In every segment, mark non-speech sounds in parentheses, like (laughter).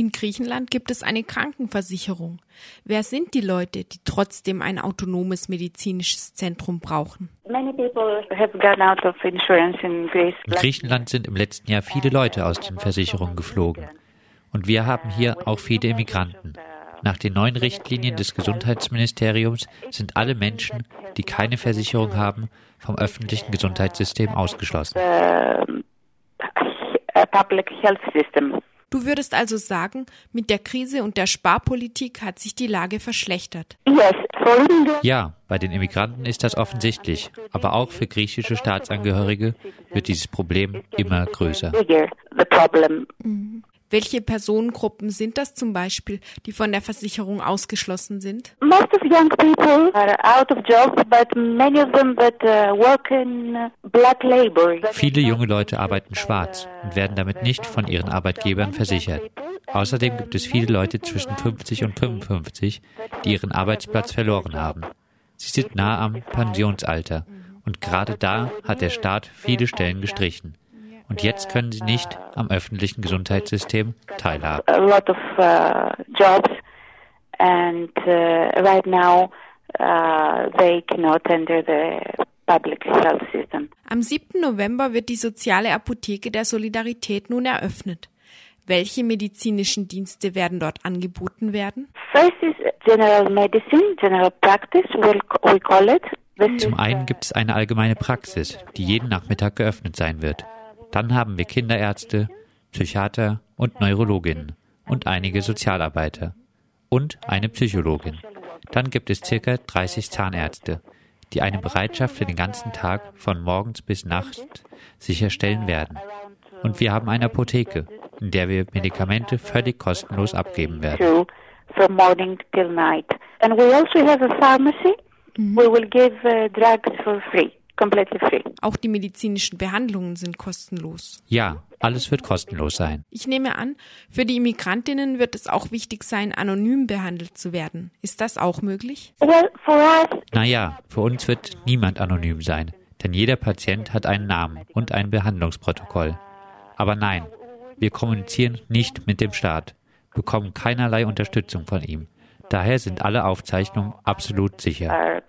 In Griechenland gibt es eine Krankenversicherung. Wer sind die Leute, die trotzdem ein autonomes medizinisches Zentrum brauchen? In Griechenland sind im letzten Jahr viele Leute aus den Versicherungen geflogen. Und wir haben hier auch viele Immigranten. Nach den neuen Richtlinien des Gesundheitsministeriums sind alle Menschen, die keine Versicherung haben, vom öffentlichen Gesundheitssystem ausgeschlossen. Du würdest also sagen, mit der Krise und der Sparpolitik hat sich die Lage verschlechtert. Ja, bei den Immigranten ist das offensichtlich, aber auch für griechische Staatsangehörige wird dieses Problem immer größer. Mhm. Welche Personengruppen sind das zum Beispiel, die von der Versicherung ausgeschlossen sind? Most of young people are out of jobs, but many of them that uh, work in uh, black labor. Viele junge Leute arbeiten schwarz und werden damit nicht von ihren Arbeitgebern versichert. Außerdem gibt es viele Leute zwischen 50 und 55, die ihren Arbeitsplatz verloren haben. Sie sind nah am Pensionsalter und gerade da hat der Staat viele Stellen gestrichen. Und jetzt können sie nicht am öffentlichen Gesundheitssystem teilhaben. A lot of uh, jobs and uh, right now uh, they cannot enter the public health system. Am 7. November wird die soziale Apotheke der Solidarität nun eröffnet. Welche medizinischen Dienste werden dort angeboten werden? First is general medicine, general practice, we call it. Zum einen gibt es eine allgemeine Praxis, die jeden Nachmittag geöffnet sein wird. Dann haben wir Kinderärzte, Psychiater und Neurologinnen und einige Sozialarbeiter und eine Psychologin. Dann gibt es circa 30 Zahnärzte, die eine Bereitschaft für den ganzen Tag von morgens bis nachts sicherstellen werden. Und wir haben eine Apotheke, in der wir Medikamente völlig kostenlos abgeben werden. From morning till night. And we also have a pharmacy. Mhm. We will give uh, drugs for free completely free. Auch die medizinischen Behandlungen sind kostenlos. Ja, alles wird kostenlos sein. Ich nehme an, für die Immigrantinnen wird es auch wichtig sein, anonym behandelt zu werden. Ist das auch möglich? Well, for us naja, für uns wird niemand anonym sein, denn jeder Patient hat einen Namen und ein Behandlungsprotokoll. Aber nein, wir kommunizieren nicht mit dem Staat, bekommen keinerlei Unterstützung von ihm. Daher sind alle Aufzeichnungen absolut sicher.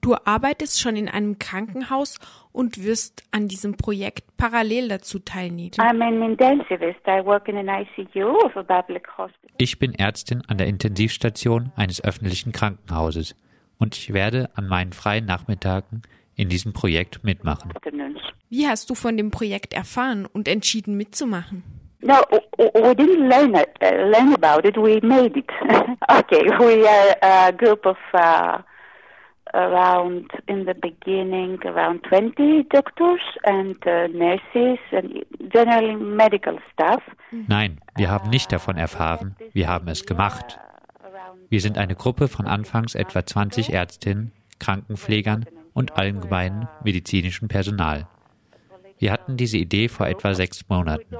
Du arbeitest schon in einem Krankenhaus und wirst an diesem Projekt parallel dazu teilnehmen. Ich bin Ärztin an der Intensivstation eines öffentlichen Krankenhauses und ich werde an meinen freien Nachmittagen in diesem Projekt mitmachen. Wie hast du von dem Projekt erfahren und entschieden mitzumachen? No, we didn't learn it, uh, learn about it. We made it. (laughs) okay, we are a group of uh, around in the beginning around 20 doctors and uh, nurses and generally medical staff. Nein, wir haben nicht davon erfahren. Wir haben es gemacht. Wir sind eine Gruppe von anfangs etwa 20 Ärztinnen, Krankenpflegern und allgemeinem medizinischen Personal. Wir hatten diese Idee vor etwa sechs Monaten.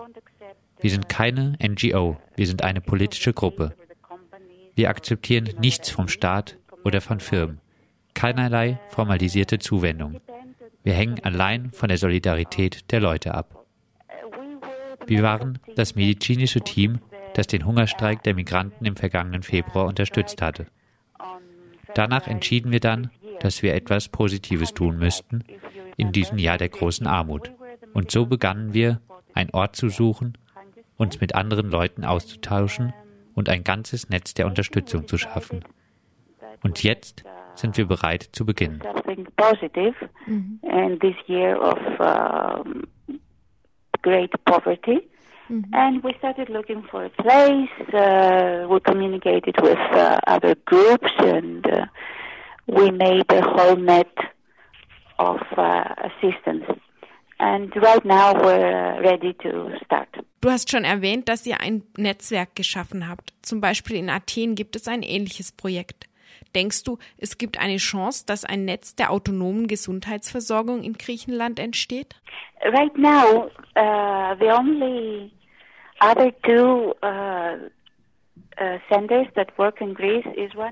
Wir sind keine NGO, wir sind eine politische Gruppe. Wir akzeptieren nichts vom Staat oder von Firmen, keinerlei formalisierte Zuwendung. Wir hängen allein von der Solidarität der Leute ab. Wir waren das medizinische Team, das den Hungerstreik der Migranten im vergangenen Februar unterstützt hatte. Danach entschieden wir dann, dass wir etwas Positives tun müssten in diesem Jahr der großen Armut. Und so begannen wir, einen Ort zu suchen, uns mit anderen Leuten auszutauschen und ein ganzes Netz der Unterstützung zu schaffen. Und jetzt sind wir bereit zu beginnen. Mhm. Mhm. And we started looking for a place. Uh, we communicated with uh, other groups, and uh, we made a whole net of uh, assistance. And right now we're ready to start. Du hast schon erwähnt, dass ihr ein Netzwerk geschaffen habt. Zum Beispiel in Athen gibt es ein ähnliches Projekt. Denkst du, es gibt eine Chance, dass ein Netz der autonomen Gesundheitsversorgung in Griechenland entsteht? Right now, uh, the only other two uh, uh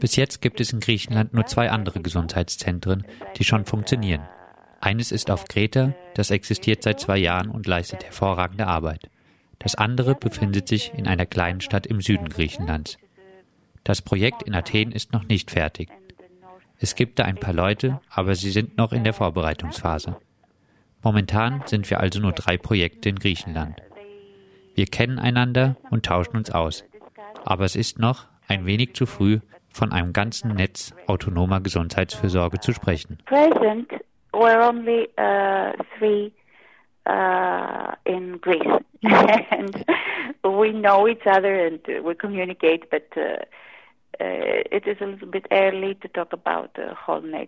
bis jetzt gibt es in Griechenland nur zwei andere Gesundheitszentren, die schon funktionieren. Eines ist auf Kreta, das existiert seit zwei Jahren und leistet hervorragende Arbeit. Das andere befindet sich in einer kleinen Stadt im Süden Griechenlands. Das Projekt in Athen ist noch nicht fertig. Es gibt da ein paar Leute, aber sie sind noch in der Vorbereitungsphase. Momentan sind wir also nur drei Projekte in Griechenland. Wir kennen einander und tauschen uns aus. Aber es ist noch ein wenig zu früh, von einem ganzen Netz autonomer Gesundheitsfürsorge zu sprechen. Present, we're only uh, three uh, in Greece, (laughs) and we know each other and we communicate, but uh, uh, it is a little bit early to talk about the whole net.